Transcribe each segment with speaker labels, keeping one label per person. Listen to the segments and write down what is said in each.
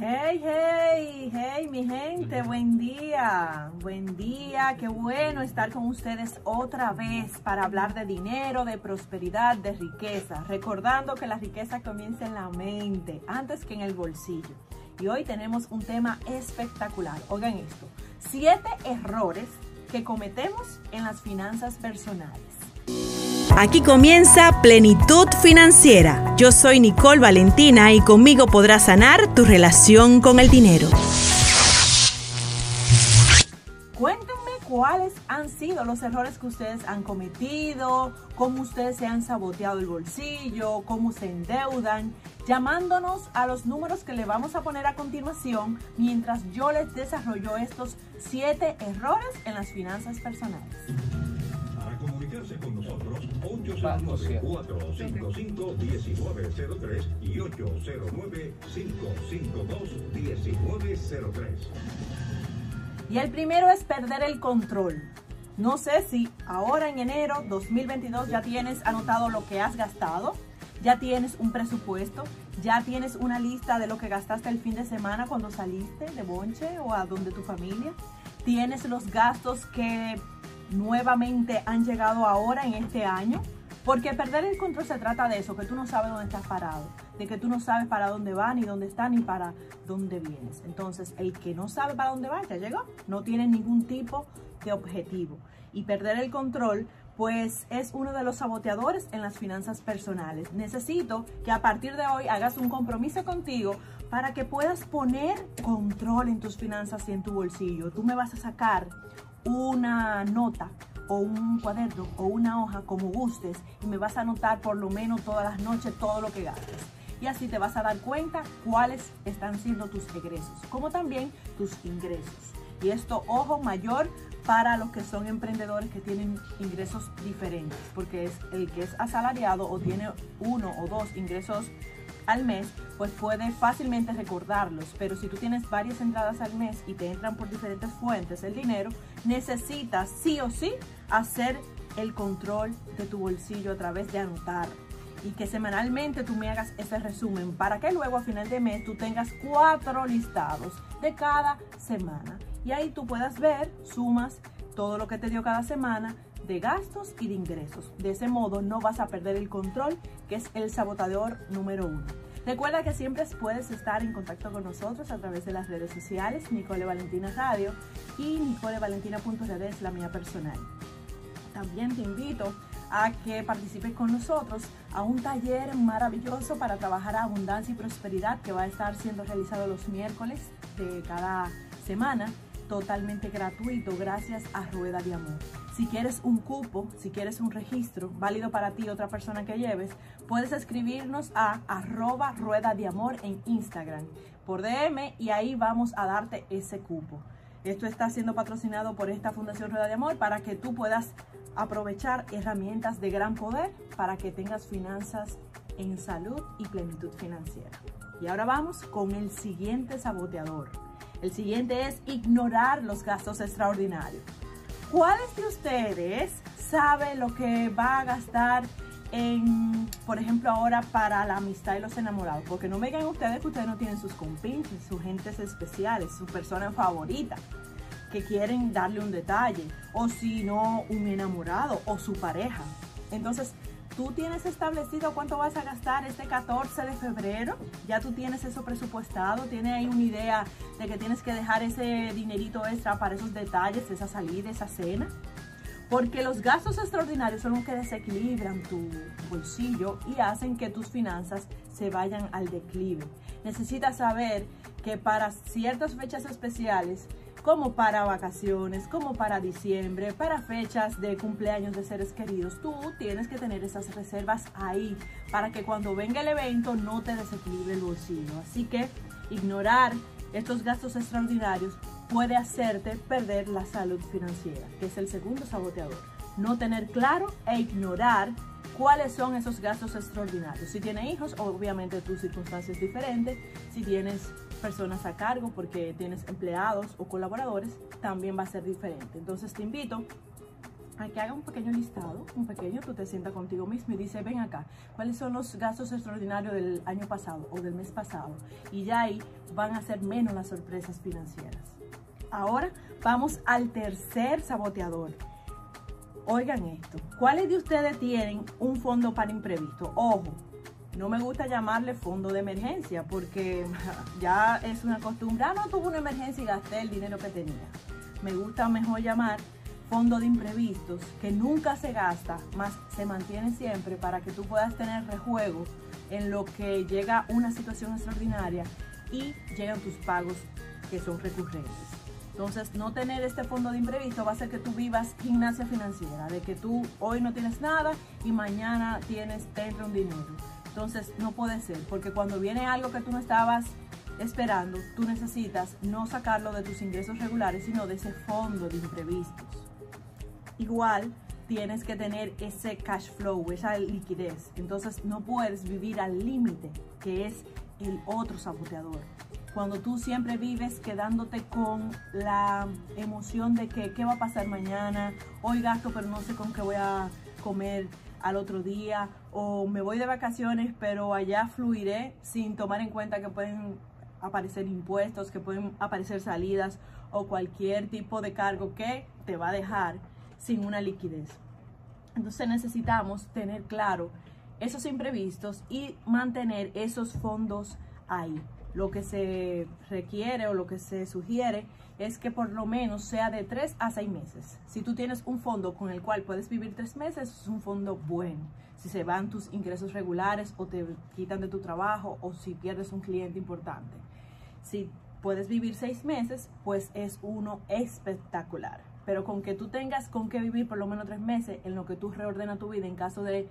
Speaker 1: Hey, hey, hey, mi gente, buen día, buen día, qué bueno estar con ustedes otra vez para hablar de dinero, de prosperidad, de riqueza, recordando que la riqueza comienza en la mente antes que en el bolsillo. Y hoy tenemos un tema espectacular, oigan esto, siete errores que cometemos en las finanzas personales.
Speaker 2: Aquí comienza Plenitud Financiera. Yo soy Nicole Valentina y conmigo podrás sanar tu relación con el dinero.
Speaker 1: Cuéntenme cuáles han sido los errores que ustedes han cometido, cómo ustedes se han saboteado el bolsillo, cómo se endeudan, llamándonos a los números que le vamos a poner a continuación mientras yo les desarrollo estos siete errores en las finanzas personales
Speaker 3: comunicarse con nosotros 809-455-1903 y 809-552-1903.
Speaker 1: Y el primero es perder el control. No sé si ahora en enero 2022 ya tienes anotado lo que has gastado, ya tienes un presupuesto, ya tienes una lista de lo que gastaste el fin de semana cuando saliste de bonche o a donde tu familia. Tienes los gastos que nuevamente han llegado ahora en este año. Porque perder el control se trata de eso, que tú no sabes dónde estás parado, de que tú no sabes para dónde va, ni dónde está, ni para dónde vienes. Entonces, el que no sabe para dónde va, ya llegó, no tiene ningún tipo de objetivo. Y perder el control, pues es uno de los saboteadores en las finanzas personales. Necesito que a partir de hoy hagas un compromiso contigo para que puedas poner control en tus finanzas y en tu bolsillo. Tú me vas a sacar una nota o un cuaderno o una hoja como gustes y me vas a anotar por lo menos todas las noches todo lo que gastes. Y así te vas a dar cuenta cuáles están siendo tus egresos, como también tus ingresos. Y esto, ojo, mayor para los que son emprendedores que tienen ingresos diferentes, porque es el que es asalariado o tiene uno o dos ingresos al mes, pues puede fácilmente recordarlos. Pero si tú tienes varias entradas al mes y te entran por diferentes fuentes el dinero, necesitas sí o sí hacer el control de tu bolsillo a través de anotar y que semanalmente tú me hagas ese resumen para que luego a final de mes tú tengas cuatro listados de cada semana y ahí tú puedas ver sumas todo lo que te dio cada semana de gastos y de ingresos. De ese modo no vas a perder el control, que es el sabotador número uno. Recuerda que siempre puedes estar en contacto con nosotros a través de las redes sociales, Nicole Valentina Radio y nicolevalentina.red es la mía personal. También te invito a que participes con nosotros a un taller maravilloso para trabajar abundancia y prosperidad que va a estar siendo realizado los miércoles de cada semana totalmente gratuito gracias a Rueda de Amor. Si quieres un cupo, si quieres un registro válido para ti, otra persona que lleves, puedes escribirnos a arroba rueda de amor en Instagram por DM y ahí vamos a darte ese cupo. Esto está siendo patrocinado por esta Fundación Rueda de Amor para que tú puedas aprovechar herramientas de gran poder para que tengas finanzas en salud y plenitud financiera. Y ahora vamos con el siguiente saboteador el siguiente es ignorar los gastos extraordinarios. ¿Cuáles de ustedes sabe lo que va a gastar en, por ejemplo, ahora para la amistad y los enamorados? Porque no me digan ustedes que ustedes no tienen sus compinches, sus gentes especiales, su persona favorita que quieren darle un detalle, o si no, un enamorado o su pareja. Entonces, tú tienes establecido cuánto vas a gastar este 14 de febrero, ya tú tienes eso presupuestado, tienes ahí una idea de que tienes que dejar ese dinerito extra para esos detalles, esa salida, esa cena. Porque los gastos extraordinarios son los que desequilibran tu bolsillo y hacen que tus finanzas se vayan al declive. Necesitas saber que para ciertas fechas especiales como para vacaciones, como para diciembre, para fechas de cumpleaños de seres queridos. Tú tienes que tener esas reservas ahí para que cuando venga el evento no te desequilibre el bolsillo. Así que ignorar estos gastos extraordinarios puede hacerte perder la salud financiera, que es el segundo saboteador. No tener claro e ignorar cuáles son esos gastos extraordinarios. Si tienes hijos, obviamente tu circunstancia es diferente. Si tienes personas a cargo porque tienes empleados o colaboradores, también va a ser diferente. Entonces te invito a que haga un pequeño listado, un pequeño, tú te sientas contigo mismo y dices, ven acá, ¿cuáles son los gastos extraordinarios del año pasado o del mes pasado? Y ya ahí van a ser menos las sorpresas financieras. Ahora vamos al tercer saboteador. Oigan esto, ¿cuáles de ustedes tienen un fondo para imprevisto? Ojo, no me gusta llamarle fondo de emergencia porque ya es una costumbre. Ah, no tuve una emergencia y gasté el dinero que tenía. Me gusta mejor llamar fondo de imprevistos que nunca se gasta, más se mantiene siempre para que tú puedas tener rejuego en lo que llega una situación extraordinaria y llegan tus pagos que son recurrentes. Entonces, no tener este fondo de imprevisto va a hacer que tú vivas gimnasia financiera, de que tú hoy no tienes nada y mañana tienes, te un dinero. Entonces, no puede ser, porque cuando viene algo que tú no estabas esperando, tú necesitas no sacarlo de tus ingresos regulares, sino de ese fondo de imprevistos. Igual tienes que tener ese cash flow, esa liquidez. Entonces no puedes vivir al límite, que es el otro saboteador. Cuando tú siempre vives quedándote con la emoción de que qué va a pasar mañana, hoy gasto pero no sé con qué voy a comer al otro día, o me voy de vacaciones pero allá fluiré sin tomar en cuenta que pueden aparecer impuestos, que pueden aparecer salidas o cualquier tipo de cargo que te va a dejar sin una liquidez. Entonces necesitamos tener claro esos imprevistos y mantener esos fondos ahí. Lo que se requiere o lo que se sugiere es que por lo menos sea de 3 a 6 meses. Si tú tienes un fondo con el cual puedes vivir 3 meses, es un fondo bueno. Si se van tus ingresos regulares o te quitan de tu trabajo o si pierdes un cliente importante. Si puedes vivir 6 meses, pues es uno espectacular pero con que tú tengas con qué vivir por lo menos tres meses en lo que tú reordenas tu vida en caso de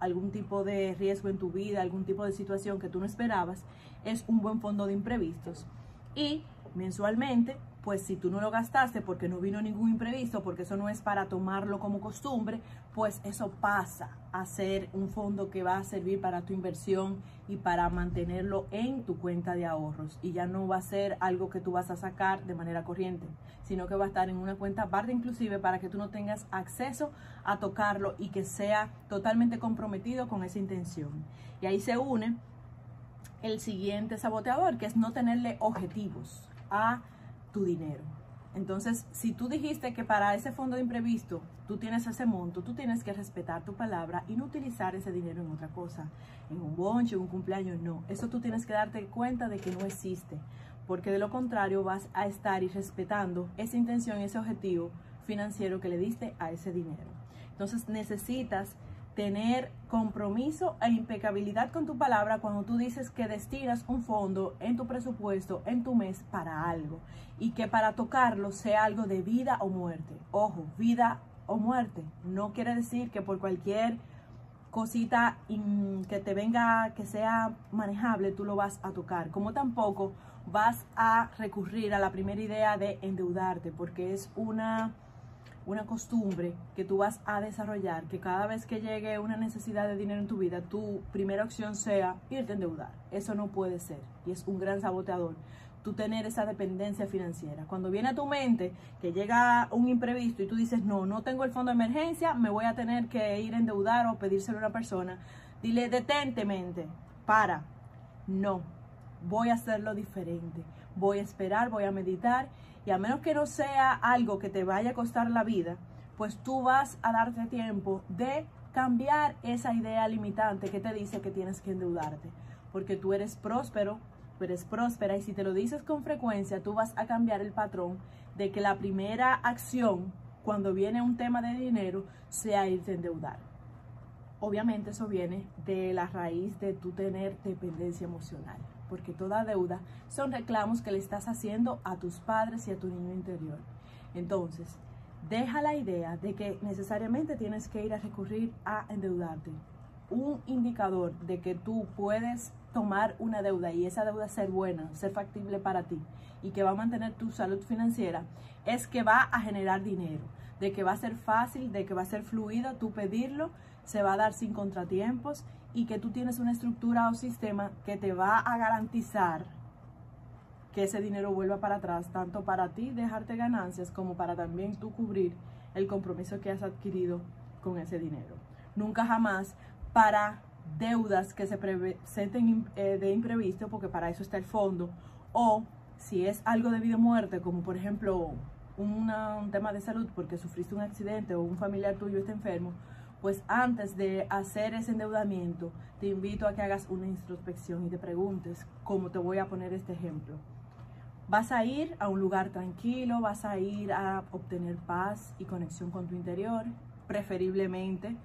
Speaker 1: algún tipo de riesgo en tu vida, algún tipo de situación que tú no esperabas, es un buen fondo de imprevistos. Y mensualmente pues si tú no lo gastaste porque no vino ningún imprevisto, porque eso no es para tomarlo como costumbre, pues eso pasa a ser un fondo que va a servir para tu inversión y para mantenerlo en tu cuenta de ahorros. Y ya no va a ser algo que tú vas a sacar de manera corriente, sino que va a estar en una cuenta aparte inclusive para que tú no tengas acceso a tocarlo y que sea totalmente comprometido con esa intención. Y ahí se une el siguiente saboteador, que es no tenerle objetivos a tu dinero. Entonces, si tú dijiste que para ese fondo de imprevisto tú tienes ese monto, tú tienes que respetar tu palabra y no utilizar ese dinero en otra cosa, en un bonche, en un cumpleaños, no. Eso tú tienes que darte cuenta de que no existe, porque de lo contrario vas a estar irrespetando esa intención, ese objetivo financiero que le diste a ese dinero. Entonces, necesitas tener compromiso e impecabilidad con tu palabra cuando tú dices que destinas un fondo en tu presupuesto, en tu mes, para algo. Y que para tocarlo sea algo de vida o muerte. Ojo, vida o muerte. No quiere decir que por cualquier cosita que te venga, que sea manejable, tú lo vas a tocar. Como tampoco vas a recurrir a la primera idea de endeudarte, porque es una una costumbre que tú vas a desarrollar, que cada vez que llegue una necesidad de dinero en tu vida, tu primera opción sea irte a endeudar. Eso no puede ser y es un gran saboteador. Tú tener esa dependencia financiera. Cuando viene a tu mente que llega un imprevisto y tú dices, no, no tengo el fondo de emergencia, me voy a tener que ir a endeudar o pedírselo a una persona, dile, detente mente, para, no, voy a hacerlo diferente, voy a esperar, voy a meditar y a menos que no sea algo que te vaya a costar la vida, pues tú vas a darte tiempo de cambiar esa idea limitante que te dice que tienes que endeudarte, porque tú eres próspero, tú eres próspera y si te lo dices con frecuencia, tú vas a cambiar el patrón de que la primera acción cuando viene un tema de dinero sea irte a endeudar. Obviamente eso viene de la raíz de tu tener dependencia emocional porque toda deuda son reclamos que le estás haciendo a tus padres y a tu niño interior. Entonces, deja la idea de que necesariamente tienes que ir a recurrir a endeudarte. Un indicador de que tú puedes tomar una deuda y esa deuda ser buena, ser factible para ti y que va a mantener tu salud financiera es que va a generar dinero, de que va a ser fácil, de que va a ser fluido tú pedirlo, se va a dar sin contratiempos y que tú tienes una estructura o sistema que te va a garantizar que ese dinero vuelva para atrás, tanto para ti dejarte ganancias como para también tú cubrir el compromiso que has adquirido con ese dinero. Nunca jamás para deudas que se presenten eh, de imprevisto, porque para eso está el fondo, o si es algo de vida muerte, como por ejemplo un tema de salud porque sufriste un accidente o un familiar tuyo está enfermo, pues antes de hacer ese endeudamiento, te invito a que hagas una introspección y te preguntes, cómo te voy a poner este ejemplo. Vas a ir a un lugar tranquilo, vas a ir a obtener paz y conexión con tu interior, preferiblemente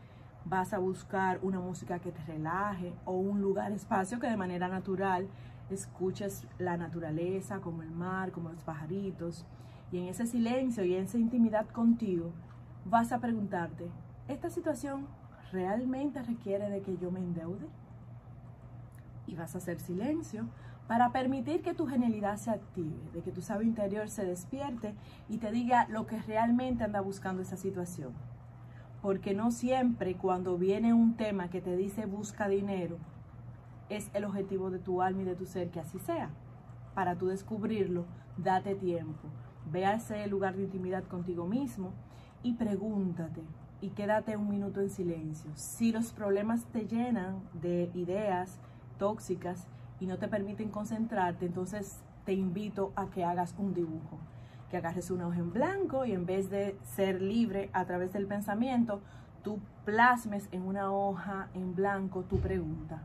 Speaker 1: vas a buscar una música que te relaje o un lugar, espacio que de manera natural escuches la naturaleza, como el mar, como los pajaritos. Y en ese silencio y en esa intimidad contigo, vas a preguntarte, ¿esta situación realmente requiere de que yo me endeude? Y vas a hacer silencio para permitir que tu genialidad se active, de que tu sabio interior se despierte y te diga lo que realmente anda buscando esa situación. Porque no siempre cuando viene un tema que te dice busca dinero, es el objetivo de tu alma y de tu ser que así sea. Para tú descubrirlo, date tiempo. Ve a ese lugar de intimidad contigo mismo y pregúntate y quédate un minuto en silencio. Si los problemas te llenan de ideas tóxicas y no te permiten concentrarte, entonces te invito a que hagas un dibujo, que agarres una hoja en blanco y en vez de ser libre a través del pensamiento, tú plasmes en una hoja en blanco tu pregunta.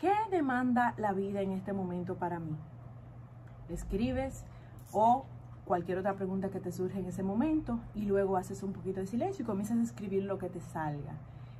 Speaker 1: ¿Qué demanda la vida en este momento para mí? Escribes o cualquier otra pregunta que te surge en ese momento y luego haces un poquito de silencio y comienzas a escribir lo que te salga.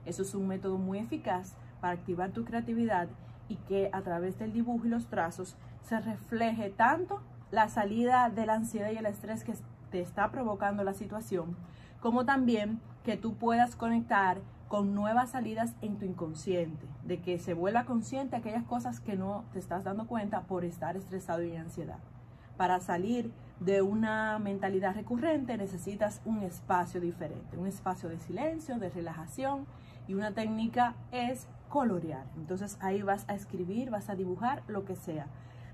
Speaker 1: Eso es un método muy eficaz para activar tu creatividad y que a través del dibujo y los trazos se refleje tanto la salida de la ansiedad y el estrés que te está provocando la situación, como también que tú puedas conectar con nuevas salidas en tu inconsciente, de que se vuelva consciente aquellas cosas que no te estás dando cuenta por estar estresado y en ansiedad. Para salir de una mentalidad recurrente necesitas un espacio diferente, un espacio de silencio, de relajación y una técnica es colorear. Entonces ahí vas a escribir, vas a dibujar lo que sea.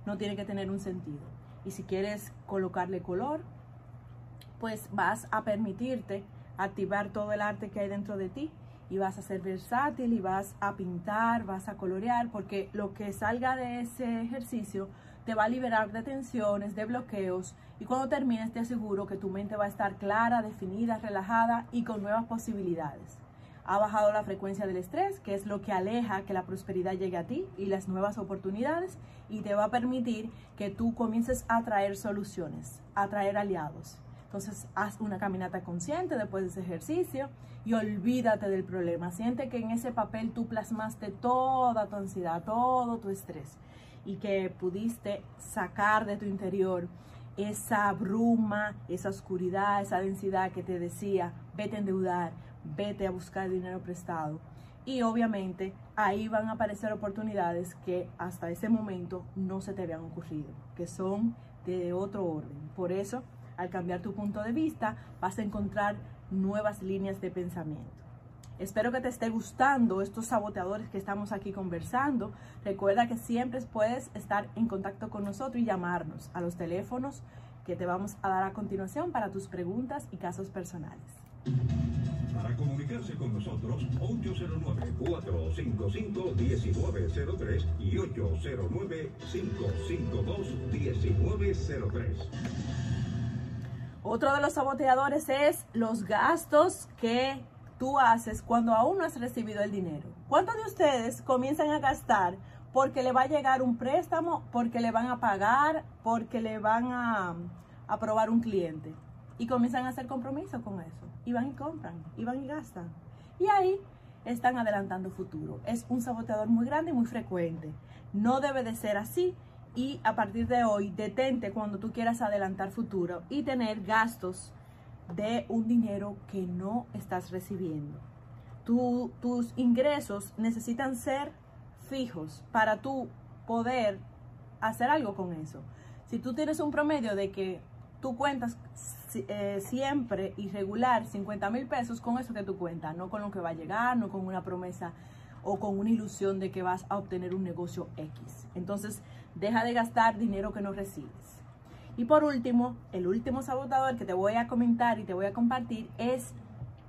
Speaker 1: No tiene que tener un sentido. Y si quieres colocarle color, pues vas a permitirte activar todo el arte que hay dentro de ti y vas a ser versátil y vas a pintar, vas a colorear, porque lo que salga de ese ejercicio te va a liberar de tensiones, de bloqueos y cuando termines te aseguro que tu mente va a estar clara, definida, relajada y con nuevas posibilidades. Ha bajado la frecuencia del estrés, que es lo que aleja que la prosperidad llegue a ti y las nuevas oportunidades y te va a permitir que tú comiences a traer soluciones, a traer aliados. Entonces, haz una caminata consciente después de ese ejercicio y olvídate del problema. Siente que en ese papel tú plasmaste toda tu ansiedad, todo tu estrés y que pudiste sacar de tu interior esa bruma, esa oscuridad, esa densidad que te decía, vete a endeudar, vete a buscar dinero prestado. Y obviamente ahí van a aparecer oportunidades que hasta ese momento no se te habían ocurrido, que son de otro orden. Por eso al cambiar tu punto de vista, vas a encontrar nuevas líneas de pensamiento. Espero que te esté gustando estos saboteadores que estamos aquí conversando. Recuerda que siempre puedes estar en contacto con nosotros y llamarnos a los teléfonos que te vamos a dar a continuación para tus preguntas y casos personales.
Speaker 3: Para comunicarse con nosotros, 809-455-1903 y 809-552-1903.
Speaker 1: Otro de los saboteadores es los gastos que tú haces cuando aún no has recibido el dinero. ¿Cuántos de ustedes comienzan a gastar porque le va a llegar un préstamo, porque le van a pagar, porque le van a aprobar un cliente? Y comienzan a hacer compromiso con eso. Y van y compran, y van y gastan. Y ahí están adelantando futuro. Es un saboteador muy grande y muy frecuente. No debe de ser así y a partir de hoy detente cuando tú quieras adelantar futuro y tener gastos de un dinero que no estás recibiendo. tus ingresos necesitan ser fijos para tú poder hacer algo con eso. Si tú tienes un promedio de que tú cuentas eh, siempre irregular 50 mil pesos con eso que tú cuentas, no con lo que va a llegar, no con una promesa o con una ilusión de que vas a obtener un negocio X. Entonces, deja de gastar dinero que no recibes. Y por último, el último sabotador que te voy a comentar y te voy a compartir es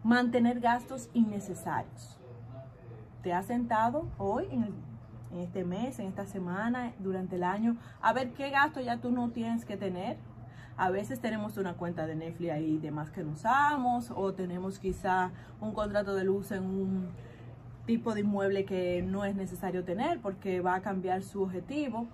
Speaker 1: mantener gastos innecesarios. ¿Te has sentado hoy en, en este mes, en esta semana, durante el año, a ver qué gasto ya tú no tienes que tener? A veces tenemos una cuenta de Netflix ahí de más que no usamos o tenemos quizá un contrato de luz en un tipo de inmueble que no es necesario tener porque va a cambiar su objetivo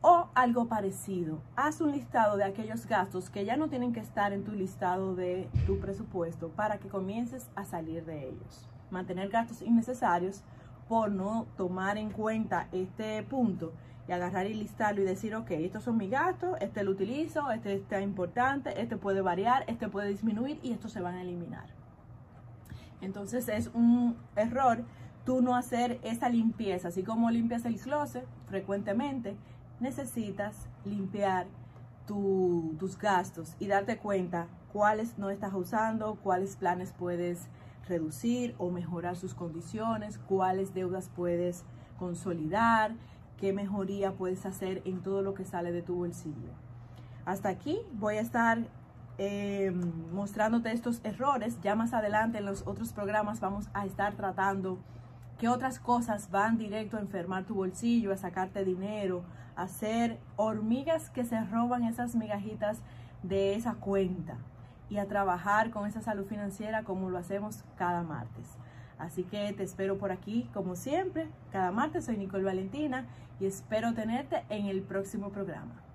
Speaker 1: o algo parecido. Haz un listado de aquellos gastos que ya no tienen que estar en tu listado de tu presupuesto para que comiences a salir de ellos. Mantener gastos innecesarios por no tomar en cuenta este punto y agarrar y listarlo y decir, ok, estos son mis gastos, este lo utilizo, este está importante, este puede variar, este puede disminuir y estos se van a eliminar. Entonces es un error tú no hacer esa limpieza, así como limpias el closet frecuentemente, necesitas limpiar tu, tus gastos y darte cuenta cuáles no estás usando, cuáles planes puedes reducir o mejorar sus condiciones, cuáles deudas puedes consolidar, qué mejoría puedes hacer en todo lo que sale de tu bolsillo. Hasta aquí voy a estar eh, mostrándote estos errores. Ya más adelante en los otros programas vamos a estar tratando qué otras cosas van directo a enfermar tu bolsillo, a sacarte dinero, a hacer hormigas que se roban esas migajitas de esa cuenta y a trabajar con esa salud financiera como lo hacemos cada martes. Así que te espero por aquí, como siempre. Cada martes soy Nicole Valentina y espero tenerte en el próximo programa.